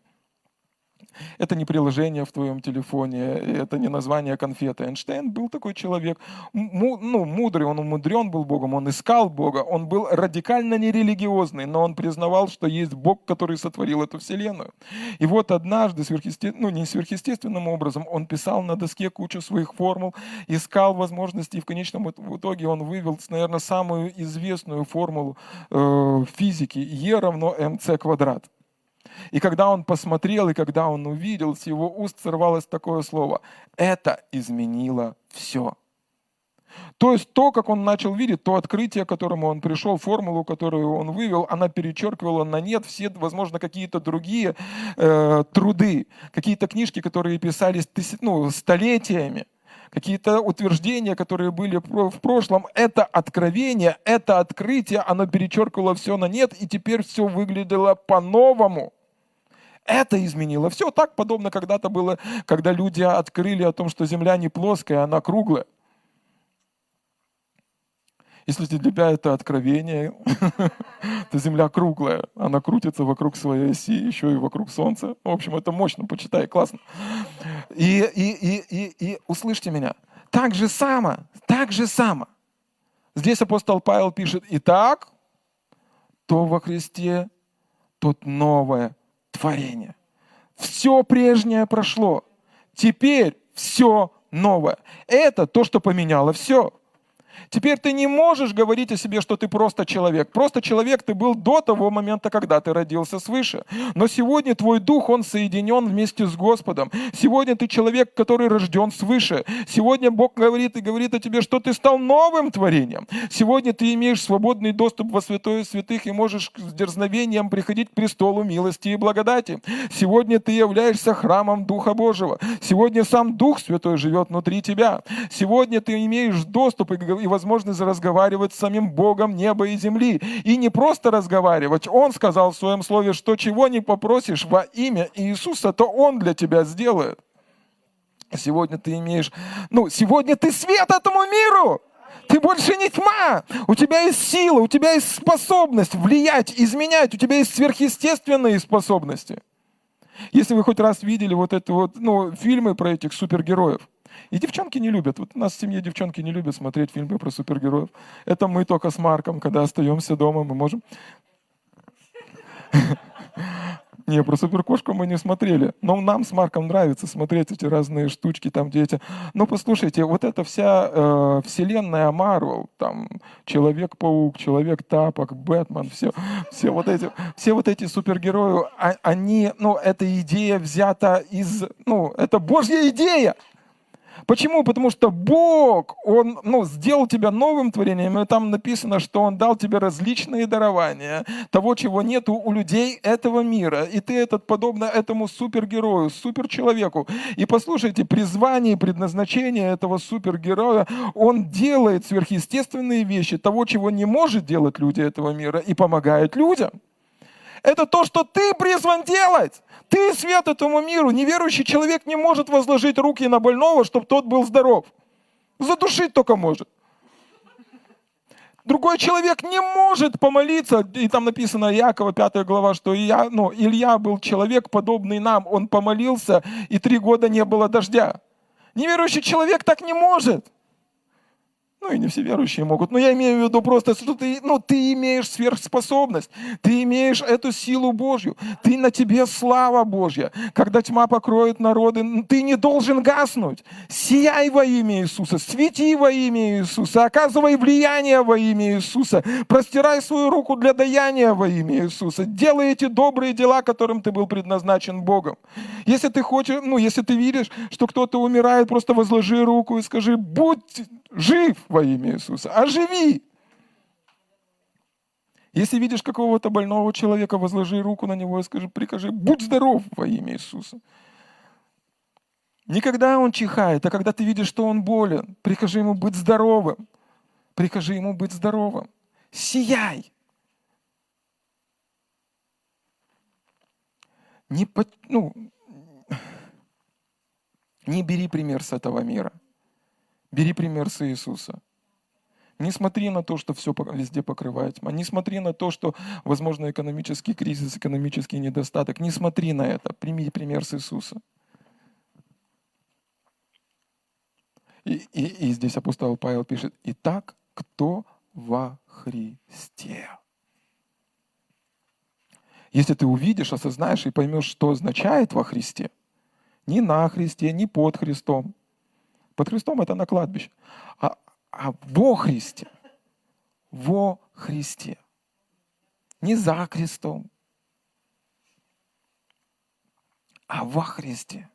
Это не приложение в твоем телефоне, это не название конфеты. Эйнштейн был такой человек, ну, мудрый, он умудрен был Богом, он искал Бога, он был радикально нерелигиозный, но он признавал, что есть Бог, который сотворил эту вселенную. И вот однажды, сверхъесте... ну не сверхъестественным образом, он писал на доске кучу своих формул, искал возможности, и в конечном итоге он вывел, наверное, самую известную формулу э, физики Е равно МЦ квадрат. И когда он посмотрел, и когда он увидел, с его уст сорвалось такое слово. Это изменило все. То есть то, как он начал видеть, то открытие, к которому он пришел, формулу, которую он вывел, она перечеркивала на нет все, возможно, какие-то другие э, труды, какие-то книжки, которые писались тысяч, ну, столетиями какие-то утверждения, которые были в прошлом, это откровение, это открытие, оно перечеркивало все на нет, и теперь все выглядело по-новому. Это изменило. Все так подобно когда-то было, когда люди открыли о том, что Земля не плоская, она круглая. Если для тебя это откровение, то Земля круглая, она крутится вокруг своей оси, еще и вокруг Солнца. В общем, это мощно, почитай, классно. И, и, и, и, и услышьте меня, так же само, так же само. Здесь апостол Павел пишет, итак, то во Христе, тот новое творение. Все прежнее прошло. Теперь все новое. Это то, что поменяло все. Теперь ты не можешь говорить о себе, что ты просто человек. Просто человек ты был до того момента, когда ты родился свыше. Но сегодня твой дух, он соединен вместе с Господом. Сегодня ты человек, который рожден свыше. Сегодня Бог говорит и говорит о тебе, что ты стал новым творением. Сегодня ты имеешь свободный доступ во святое святых и можешь с дерзновением приходить к престолу милости и благодати. Сегодня ты являешься храмом Духа Божьего. Сегодня сам Дух Святой живет внутри тебя. Сегодня ты имеешь доступ и возможность разговаривать с самим Богом неба и земли. И не просто разговаривать. Он сказал в своем слове, что чего не попросишь во имя Иисуса, то Он для тебя сделает. Сегодня ты имеешь, ну, сегодня ты свет этому миру. Ты больше не тьма. У тебя есть сила, у тебя есть способность влиять, изменять, у тебя есть сверхъестественные способности. Если вы хоть раз видели вот это вот, ну, фильмы про этих супергероев, и девчонки не любят. Вот у нас в семье девчонки не любят смотреть фильмы про супергероев. Это мы только с Марком, когда остаемся дома, мы можем... Не, про суперкошку мы не смотрели. Но нам с Марком нравится смотреть эти разные штучки, там дети. Но послушайте, вот эта вся э, вселенная Марвел, там Человек-паук, Человек-тапок, Бэтмен, все, все, вот эти, все вот эти супергерои, а, они, ну, эта идея взята из, ну, это Божья идея. Почему? Потому что Бог, Он ну, сделал тебя новым творением, и там написано, что Он дал тебе различные дарования, того, чего нету у людей этого мира. И ты этот подобно этому супергерою, суперчеловеку. И послушайте, призвание и предназначение этого супергероя, он делает сверхъестественные вещи, того, чего не может делать люди этого мира, и помогает людям. Это то, что ты призван делать. Ты свет этому миру. Неверующий человек не может возложить руки на больного, чтобы тот был здоров. Задушить только может. Другой человек не может помолиться, и там написано Якова, 5 глава, что я, ну, Илья был человек, подобный нам. Он помолился, и три года не было дождя. Неверующий человек так не может. Ну и не все верующие могут. Но я имею в виду просто, что ты, ну, ты имеешь сверхспособность. Ты имеешь эту силу Божью. Ты на тебе слава Божья. Когда тьма покроет народы, ты не должен гаснуть. Сияй во имя Иисуса. Свети во имя Иисуса. Оказывай влияние во имя Иисуса. Простирай свою руку для даяния во имя Иисуса. Делай эти добрые дела, которым ты был предназначен Богом. Если ты хочешь, ну, если ты видишь, что кто-то умирает, просто возложи руку и скажи, будь жив во имя Иисуса, оживи. Если видишь какого-то больного человека, возложи руку на него и скажи, прикажи, будь здоров во имя Иисуса. Не когда он чихает, а когда ты видишь, что он болен, прикажи ему быть здоровым. Прикажи ему быть здоровым. Сияй. Не, ну, не бери пример с этого мира. Бери пример с Иисуса. Не смотри на то, что все везде покрывает тьма. Не смотри на то, что, возможно, экономический кризис, экономический недостаток. Не смотри на это. Прими пример с Иисуса. И, и, и здесь апостол Павел пишет, «Итак, кто во Христе?» Если ты увидишь, осознаешь и поймешь, что означает во Христе, не на Христе, не под Христом. Под Христом это на кладбище. А, а во Христе. Во Христе. Не за Христом, а во Христе.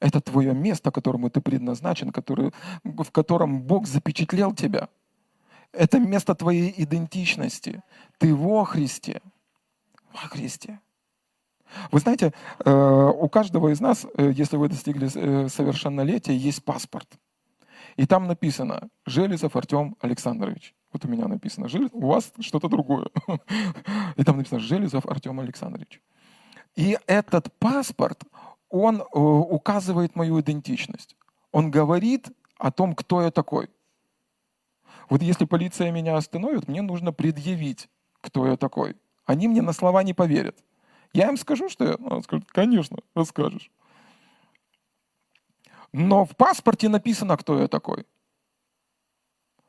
Это твое место, которому ты предназначен, который, в котором Бог запечатлел тебя. Это место твоей идентичности. Ты во Христе. Во Христе. Вы знаете, э, у каждого из нас, э, если вы достигли э, совершеннолетия, есть паспорт. И там написано «Железов Артем Александрович». Вот у меня написано «Железов», у вас что-то другое. И там написано «Железов Артем Александрович». И этот паспорт, он указывает мою идентичность. Он говорит о том, кто я такой. Вот если полиция меня остановит, мне нужно предъявить, кто я такой. Они мне на слова не поверят. Я им скажу, что я... Он скажет, конечно, расскажешь. Но в паспорте написано, кто я такой.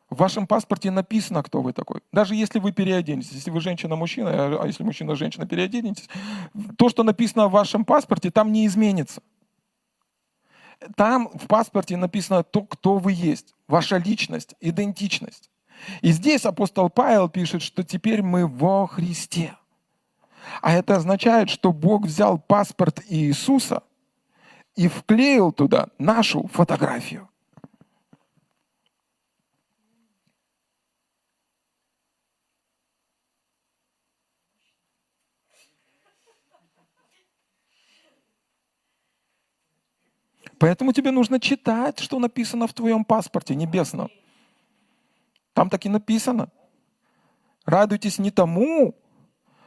В вашем паспорте написано, кто вы такой. Даже если вы переоденетесь, если вы женщина-мужчина, а если мужчина-женщина переоденетесь, то, что написано в вашем паспорте, там не изменится. Там в паспорте написано то, кто вы есть, ваша личность, идентичность. И здесь апостол Павел пишет, что теперь мы во Христе. А это означает, что Бог взял паспорт Иисуса и вклеил туда нашу фотографию. Поэтому тебе нужно читать, что написано в твоем паспорте небесном. Там так и написано. Радуйтесь не тому,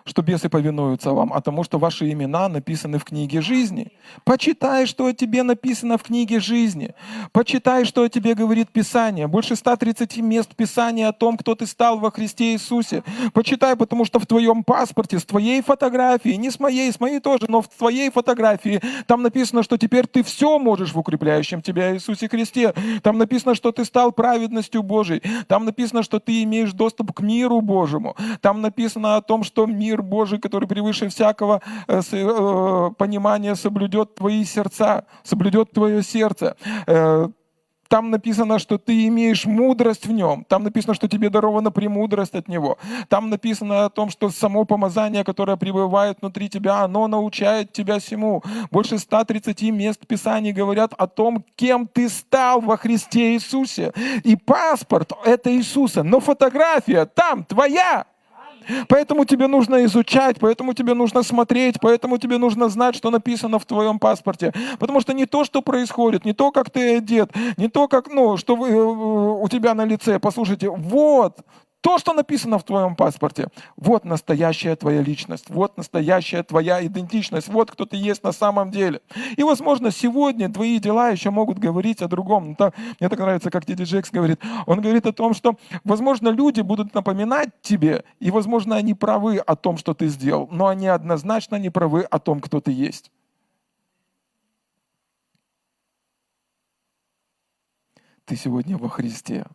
что бесы повинуются вам, а тому, что ваши имена написаны в книге жизни. Почитай, что о тебе написано в книге жизни. Почитай, что о тебе говорит Писание. Больше 130 мест Писания о том, кто ты стал во Христе Иисусе. Почитай, потому что в твоем паспорте, с твоей фотографией, не с моей, с моей тоже, но в твоей фотографии, там написано, что теперь ты все можешь в укрепляющем тебя Иисусе Христе. Там написано, что ты стал праведностью Божией. Там написано, что ты имеешь доступ к миру Божьему. Там написано о том, что мир мир Божий, который превыше всякого э, э, понимания соблюдет твои сердца, соблюдет твое сердце. Э, там написано, что ты имеешь мудрость в нем. Там написано, что тебе дарована премудрость от него. Там написано о том, что само помазание, которое пребывает внутри тебя, оно научает тебя всему. Больше 130 мест Писаний говорят о том, кем ты стал во Христе Иисусе. И паспорт — это Иисуса, но фотография там твоя. Поэтому тебе нужно изучать, поэтому тебе нужно смотреть, поэтому тебе нужно знать, что написано в твоем паспорте. Потому что не то, что происходит, не то, как ты одет, не то, как, ну, что вы, э, у тебя на лице. Послушайте, вот то, что написано в твоем паспорте, вот настоящая твоя личность, вот настоящая твоя идентичность, вот кто ты есть на самом деле. И, возможно, сегодня твои дела еще могут говорить о другом. Ну, мне так нравится, как Диди Джекс говорит. Он говорит о том, что, возможно, люди будут напоминать тебе, и, возможно, они правы о том, что ты сделал, но они однозначно не правы о том, кто ты есть. Ты сегодня во Христе.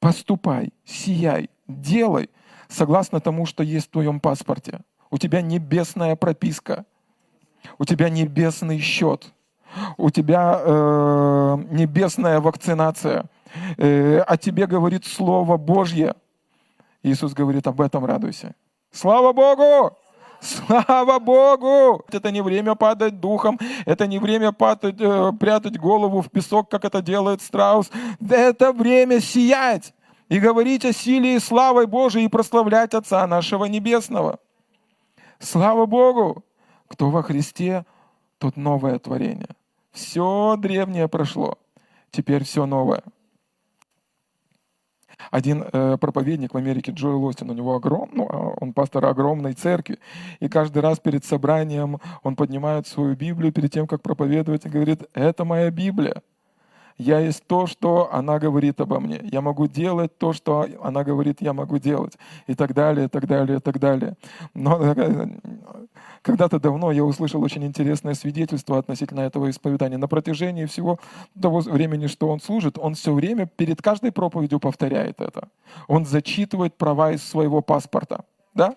Поступай, сияй, делай согласно тому, что есть в твоем паспорте. У тебя небесная прописка, у тебя небесный счет, у тебя э, небесная вакцинация, э, о тебе говорит Слово Божье. Иисус говорит, об этом радуйся. Слава Богу! Слава Богу! Это не время падать духом, это не время падать, э, прятать голову в песок, как это делает страус. Это время сиять и говорить о силе и славой Божией и прославлять Отца нашего Небесного. Слава Богу! Кто во Христе, тот новое творение. Все древнее прошло, теперь все новое. Один э, проповедник в Америке, Джоэл Остин, у него огром, ну, а он пастор огромной церкви, и каждый раз перед собранием он поднимает свою Библию перед тем, как проповедовать, и говорит, это моя Библия. Я есть то, что она говорит обо мне. Я могу делать то, что она говорит, я могу делать. И так далее, и так далее, и так далее. Но э, когда-то давно я услышал очень интересное свидетельство относительно этого исповедания. На протяжении всего того времени, что он служит, он все время перед каждой проповедью повторяет это. Он зачитывает права из своего паспорта. Да?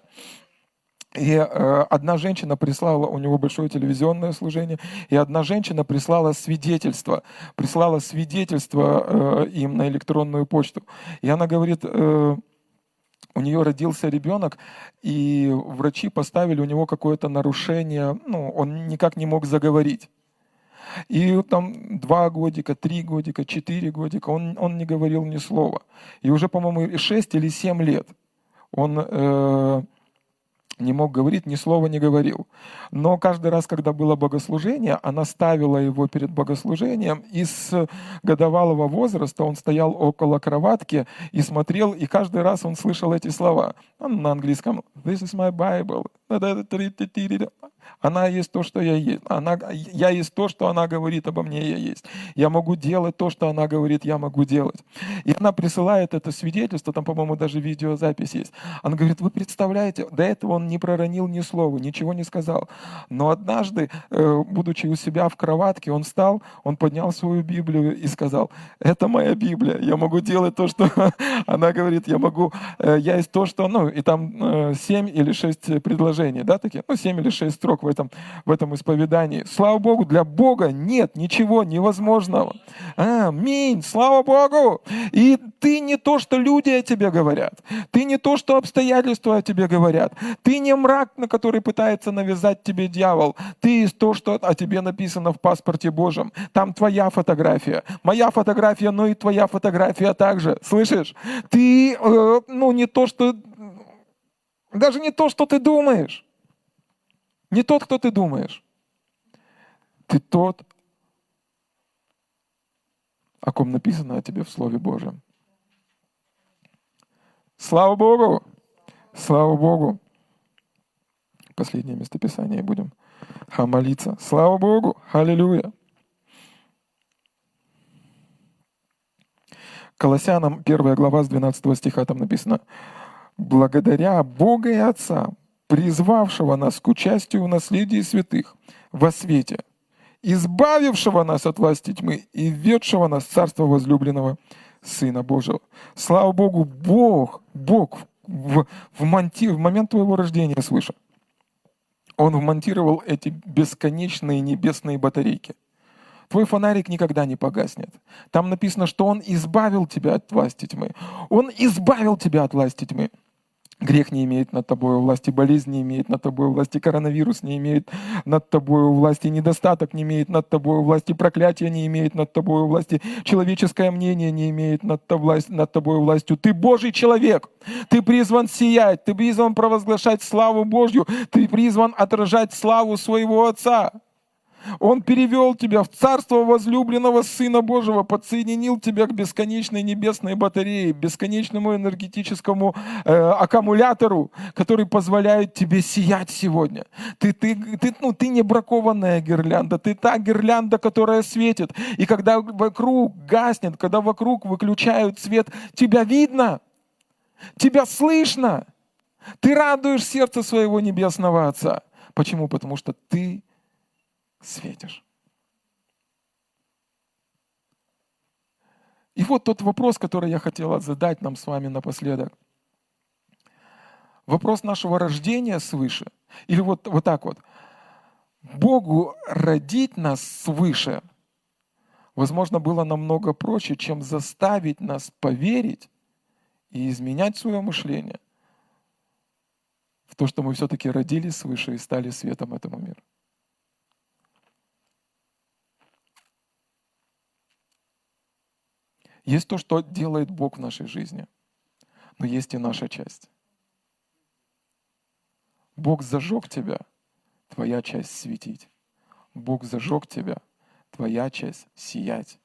И э, одна женщина прислала, у него большое телевизионное служение, и одна женщина прислала свидетельство, прислала свидетельство э, им на электронную почту. И она говорит, э, у нее родился ребенок, и врачи поставили у него какое-то нарушение, ну, он никак не мог заговорить. И там два годика, три годика, четыре годика, он, он не говорил ни слова. И уже, по-моему, шесть или семь лет он... Э, не мог говорить, ни слова не говорил. Но каждый раз, когда было богослужение, она ставила его перед богослужением, и с годовалого возраста он стоял около кроватки и смотрел, и каждый раз он слышал эти слова. На английском «This is my Bible». Она есть то, что я есть. Она, я есть то, что она говорит обо мне, я есть. Я могу делать то, что она говорит, я могу делать. И она присылает это свидетельство, там, по-моему, даже видеозапись есть. Она говорит, вы представляете, до этого он не проронил ни слова, ничего не сказал. Но однажды, э, будучи у себя в кроватке, он встал, он поднял свою Библию и сказал, это моя Библия, я могу делать то, что она говорит, я могу, э, я есть то, что, ну, и там э, семь или шесть предложений, да, такие, ну, семь или шесть строк в этом, в этом исповедании. Слава Богу, для Бога нет ничего невозможного. Аминь, слава Богу. И ты не то, что люди о тебе говорят. Ты не то, что обстоятельства о тебе говорят. Ты не мрак, на который пытается навязать тебе дьявол. Ты то, что о тебе написано в паспорте Божьем. Там твоя фотография. Моя фотография, но и твоя фотография также. Слышишь? Ты, э, ну, не то, что... Даже не то, что ты думаешь. Не тот, кто ты думаешь. Ты тот, о ком написано о тебе в Слове Божьем. Слава Богу! Слава Богу! Последнее местописание будем молиться. Слава Богу! Аллилуйя! Колоссянам 1 глава с 12 стиха там написано «Благодаря Бога и Отца, призвавшего нас к участию в наследии святых во свете, избавившего нас от власти тьмы и введшего нас в царство возлюбленного Сына Божьего. Слава Богу, Бог, Бог в, в, монти, в момент твоего рождения свыше, Он вмонтировал эти бесконечные небесные батарейки. Твой фонарик никогда не погаснет. Там написано, что Он избавил тебя от власти тьмы. Он избавил тебя от власти тьмы. Грех не имеет над тобой власти, болезнь не имеет над тобой власти, коронавирус не имеет над тобой власти, недостаток не имеет над тобой власти, проклятие не имеет над тобой власти, человеческое мнение не имеет над, над тобой властью. Ты Божий человек, ты призван сиять, ты призван провозглашать славу Божью, ты призван отражать славу своего Отца. Он перевел тебя в царство возлюбленного Сына Божьего, подсоединил тебя к бесконечной небесной батарее, бесконечному энергетическому э, аккумулятору, который позволяет тебе сиять сегодня. Ты, ты, ты, ну, ты не бракованная гирлянда, ты та гирлянда, которая светит. И когда вокруг гаснет, когда вокруг выключают свет, тебя видно, тебя слышно. Ты радуешь сердце своего небесного Отца. Почему? Потому что ты светишь. И вот тот вопрос, который я хотела задать нам с вами напоследок. Вопрос нашего рождения свыше. Или вот, вот так вот. Богу родить нас свыше, возможно, было намного проще, чем заставить нас поверить и изменять свое мышление в то, что мы все-таки родились свыше и стали светом этому миру. Есть то, что делает Бог в нашей жизни, но есть и наша часть. Бог зажег тебя, твоя часть светить. Бог зажег тебя, твоя часть сиять.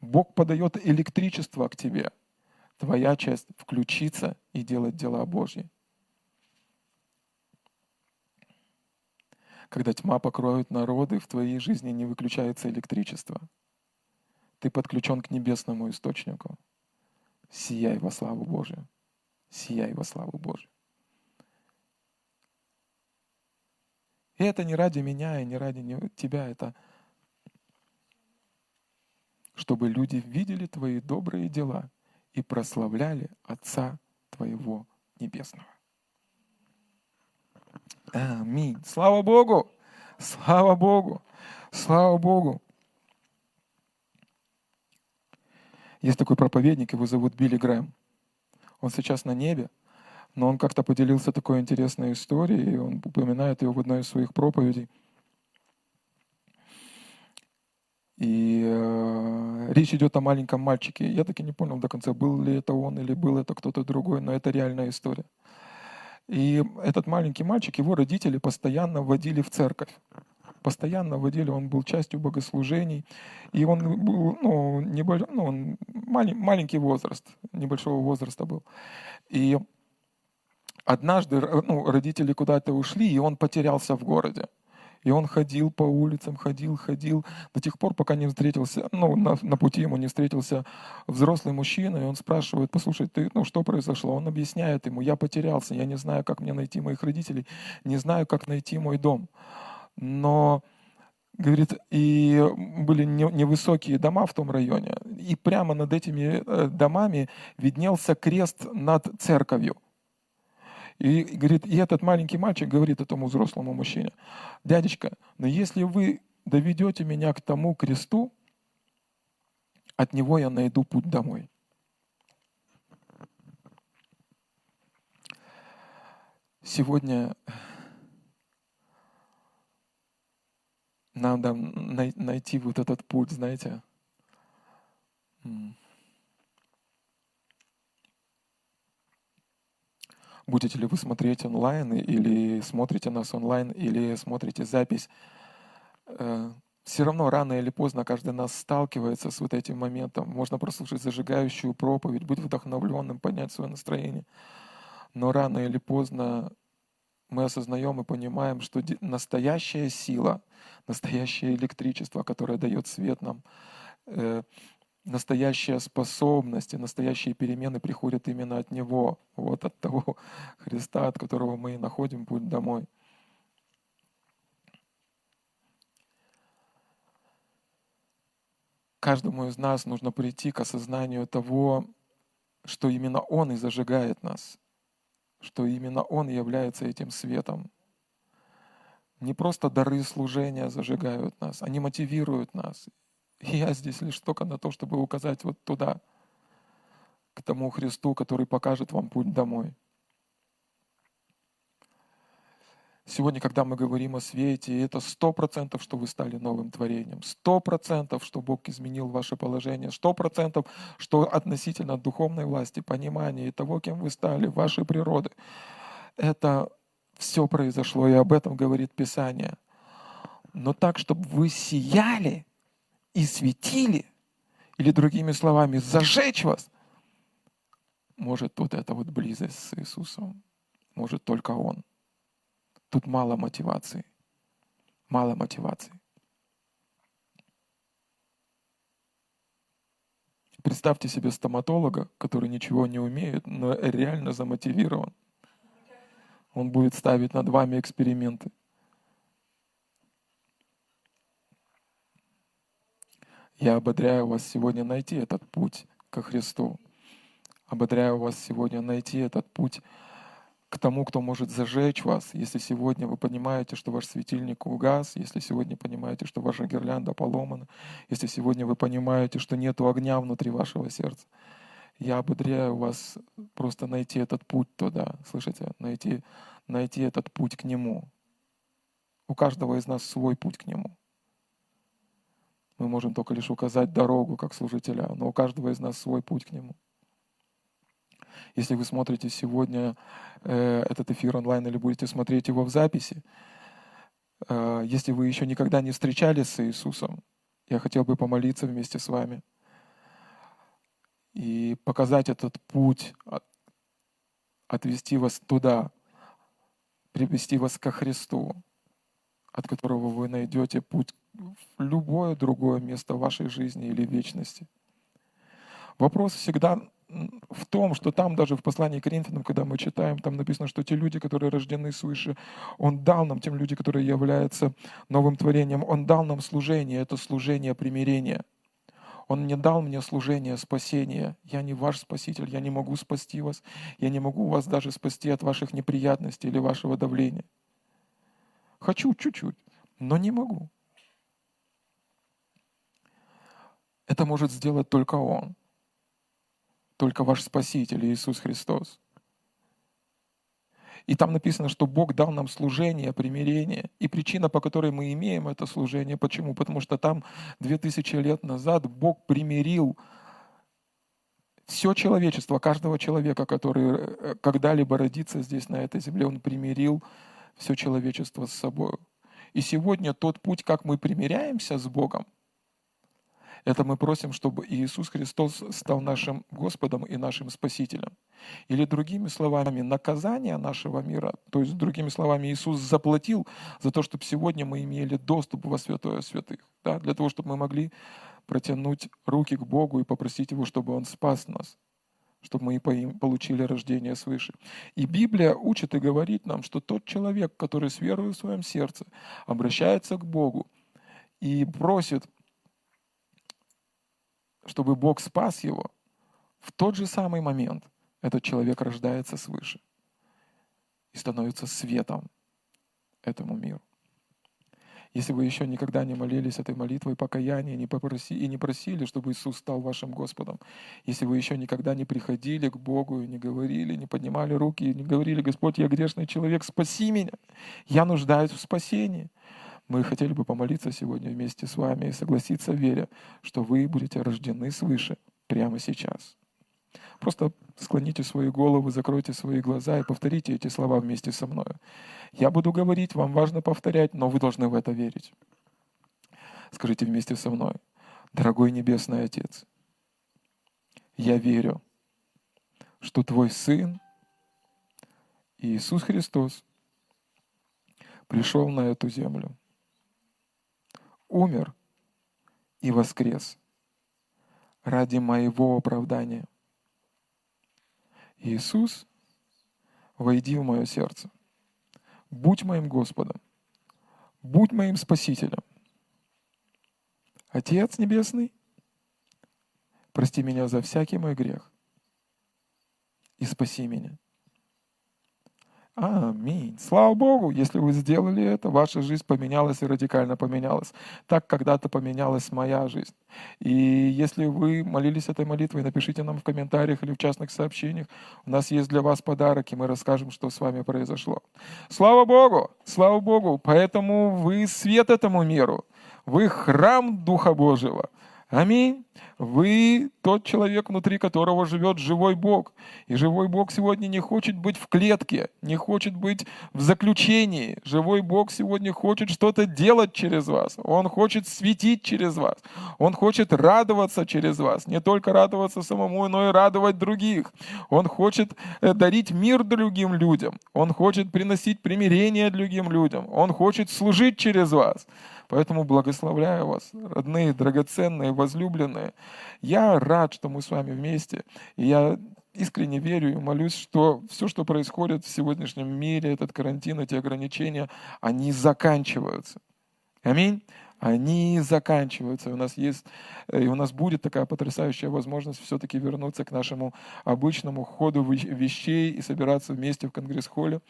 Бог подает электричество к тебе, твоя часть включиться и делать дела Божьи. Когда тьма покроет народы, в твоей жизни не выключается электричество – ты подключен к небесному источнику. Сияй во славу Божию. Сияй во славу Божию. И это не ради меня и не ради тебя, это чтобы люди видели твои добрые дела и прославляли Отца твоего Небесного. Аминь. Слава Богу! Слава Богу! Слава Богу! Есть такой проповедник, его зовут Билли Грэм. Он сейчас на небе, но он как-то поделился такой интересной историей, и он упоминает ее в одной из своих проповедей. И э, речь идет о маленьком мальчике. Я таки не понял до конца, был ли это он или был это кто-то другой, но это реальная история. И этот маленький мальчик, его родители постоянно водили в церковь постоянно водили, он был частью богослужений, и он был, ну, небольш... ну он малень... маленький возраст, небольшого возраста был. И однажды ну, родители куда-то ушли, и он потерялся в городе. И он ходил по улицам, ходил, ходил, до тех пор, пока не встретился, ну, на, на пути ему не встретился взрослый мужчина, и он спрашивает, послушай, ты, ну, что произошло? Он объясняет ему, я потерялся, я не знаю, как мне найти моих родителей, не знаю, как найти мой дом но говорит, и были невысокие дома в том районе, и прямо над этими э, домами виднелся крест над церковью. И говорит, и этот маленький мальчик говорит этому взрослому мужчине, дядечка, но если вы доведете меня к тому кресту, от него я найду путь домой. Сегодня надо найти вот этот путь, знаете. Будете ли вы смотреть онлайн, или смотрите нас онлайн, или смотрите запись, э, все равно рано или поздно каждый нас сталкивается с вот этим моментом. Можно прослушать зажигающую проповедь, быть вдохновленным, поднять свое настроение. Но рано или поздно мы осознаем и понимаем, что настоящая сила, настоящее электричество, которое дает свет нам, э, способность и настоящие перемены приходят именно от Него, вот от того Христа, от которого мы и находим путь домой. Каждому из нас нужно прийти к осознанию того, что именно Он и зажигает нас, что именно Он является этим светом. Не просто дары служения зажигают нас, они мотивируют нас. И я здесь лишь только на то, чтобы указать вот туда, к тому Христу, который покажет вам путь домой. Сегодня, когда мы говорим о свете, это сто процентов, что вы стали новым творением, сто процентов, что Бог изменил ваше положение, сто процентов, что относительно духовной власти, понимания и того, кем вы стали, вашей природы. Это все произошло, и об этом говорит Писание. Но так, чтобы вы сияли и светили, или другими словами, зажечь вас, может вот эта вот близость с Иисусом, может только Он. Тут мало мотивации. Мало мотивации. Представьте себе стоматолога, который ничего не умеет, но реально замотивирован. Он будет ставить над вами эксперименты. Я ободряю вас сегодня найти этот путь ко Христу. Ободряю вас сегодня найти этот путь к тому, кто может зажечь вас. Если сегодня вы понимаете, что ваш светильник угас, если сегодня понимаете, что ваша гирлянда поломана, если сегодня вы понимаете, что нет огня внутри вашего сердца, я ободряю вас просто найти этот путь туда, слышите, найти, найти этот путь к Нему. У каждого из нас свой путь к Нему. Мы можем только лишь указать дорогу как служителя, но у каждого из нас свой путь к Нему. Если вы смотрите сегодня э, этот эфир онлайн или будете смотреть его в записи, э, если вы еще никогда не встречались с Иисусом, я хотел бы помолиться вместе с вами и показать этот путь, отвести вас туда, привести вас ко Христу, от которого вы найдете путь в любое другое место вашей жизни или вечности. Вопрос всегда в том, что там даже в послании к Коринфянам, когда мы читаем, там написано, что те люди, которые рождены свыше, Он дал нам, тем люди, которые являются новым творением, Он дал нам служение, это служение примирения. Он не дал мне служение спасения. Я не ваш спаситель, я не могу спасти вас, я не могу вас даже спасти от ваших неприятностей или вашего давления. Хочу чуть-чуть, но не могу. Это может сделать только Он только ваш Спаситель Иисус Христос. И там написано, что Бог дал нам служение, примирение. И причина, по которой мы имеем это служение, почему? Потому что там две тысячи лет назад Бог примирил все человечество, каждого человека, который э, когда-либо родится здесь, на этой земле, Он примирил все человечество с собой. И сегодня тот путь, как мы примиряемся с Богом, это мы просим, чтобы Иисус Христос стал нашим Господом и нашим Спасителем. Или другими словами, наказание нашего мира, то есть другими словами, Иисус заплатил за то, чтобы сегодня мы имели доступ во святое святых, да, для того, чтобы мы могли протянуть руки к Богу и попросить Его, чтобы Он спас нас чтобы мы получили рождение свыше. И Библия учит и говорит нам, что тот человек, который с верой в своем сердце обращается к Богу и просит чтобы Бог спас его, в тот же самый момент этот человек рождается свыше и становится светом этому миру. Если вы еще никогда не молились этой молитвой покаяния не попроси, и не просили, чтобы Иисус стал вашим Господом, если вы еще никогда не приходили к Богу и не говорили, не поднимали руки и не говорили, Господь, я грешный человек, спаси меня, я нуждаюсь в спасении – мы хотели бы помолиться сегодня вместе с вами и согласиться, веря, что вы будете рождены свыше прямо сейчас. Просто склоните свои головы, закройте свои глаза и повторите эти слова вместе со мной. Я буду говорить, вам важно повторять, но вы должны в это верить. Скажите вместе со мной. Дорогой Небесный Отец, я верю, что Твой Сын Иисус Христос пришел на эту землю умер и воскрес ради моего оправдания. Иисус, войди в мое сердце. Будь моим Господом. Будь моим Спасителем. Отец Небесный, прости меня за всякий мой грех и спаси меня. Аминь. Слава Богу, если вы сделали это, ваша жизнь поменялась и радикально поменялась. Так когда-то поменялась моя жизнь. И если вы молились этой молитвой, напишите нам в комментариях или в частных сообщениях. У нас есть для вас подарок, и мы расскажем, что с вами произошло. Слава Богу! Слава Богу! Поэтому вы свет этому миру. Вы храм Духа Божьего. Аминь. Вы тот человек, внутри которого живет живой Бог. И живой Бог сегодня не хочет быть в клетке, не хочет быть в заключении. Живой Бог сегодня хочет что-то делать через вас. Он хочет светить через вас. Он хочет радоваться через вас. Не только радоваться самому, но и радовать других. Он хочет э, дарить мир другим людям. Он хочет приносить примирение другим людям. Он хочет служить через вас. Поэтому благословляю вас, родные, драгоценные, возлюбленные. Я рад, что мы с вами вместе. И я искренне верю и молюсь, что все, что происходит в сегодняшнем мире, этот карантин, эти ограничения, они заканчиваются. Аминь. Они заканчиваются. И у нас есть, и у нас будет такая потрясающая возможность все-таки вернуться к нашему обычному ходу вещей и собираться вместе в конгресс-холле.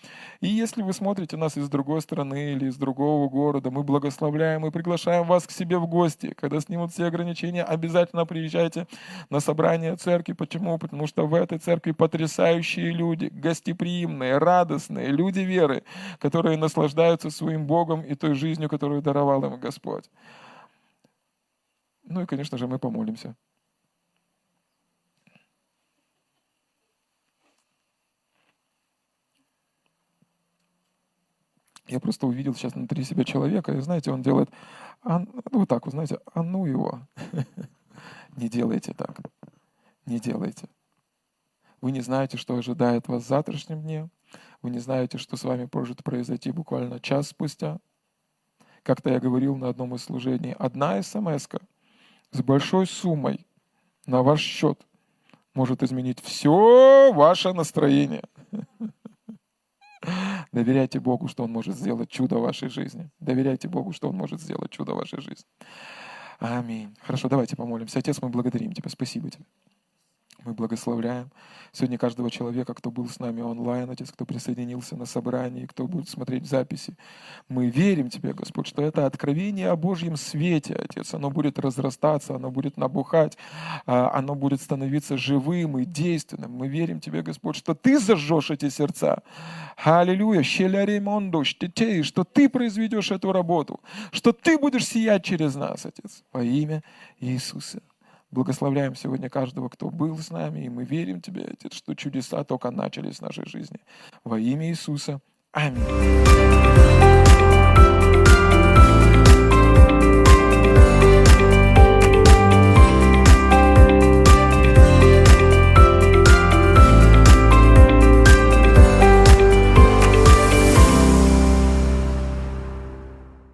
И если вы смотрите нас из другой страны или из другого города, мы благословляем и приглашаем вас к себе в гости. Когда снимут все ограничения, обязательно приезжайте на собрание церкви. Почему? Потому что в этой церкви потрясающие люди, гостеприимные, радостные, люди веры, которые наслаждаются своим Богом и той жизнью, которую даровал им Господь. Ну и, конечно же, мы помолимся. Я просто увидел сейчас внутри себя человека, и знаете, он делает, а, вот так, вы знаете, а ну его. Не делайте так. Не делайте. Вы не знаете, что ожидает вас в завтрашнем дне. Вы не знаете, что с вами может произойти буквально час спустя. Как-то я говорил на одном из служений, одна смс с большой суммой на ваш счет может изменить все ваше настроение. Доверяйте Богу, что Он может сделать чудо в вашей жизни. Доверяйте Богу, что Он может сделать чудо в вашей жизни. Аминь. Хорошо, давайте помолимся. Отец, мы благодарим Тебя. Спасибо Тебе. Мы благословляем сегодня каждого человека, кто был с нами онлайн, Отец, кто присоединился на собрании, кто будет смотреть записи. Мы верим Тебе, Господь, что это откровение о Божьем свете, Отец. Оно будет разрастаться, оно будет набухать, а, оно будет становиться живым и действенным. Мы верим Тебе, Господь, что Ты зажжешь эти сердца. Аллилуйя. Что Ты произведешь эту работу, что Ты будешь сиять через нас, Отец, во имя Иисуса. Благословляем сегодня каждого, кто был с нами, и мы верим Тебе, Отец, что чудеса только начались в нашей жизни. Во имя Иисуса. Аминь.